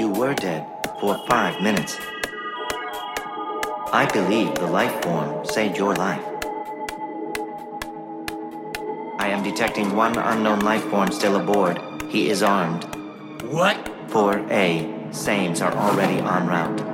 you were dead for five minutes. I believe the life form saved your life. I am detecting one unknown life form still aboard. He is armed. What? 4A. Sames are already en route.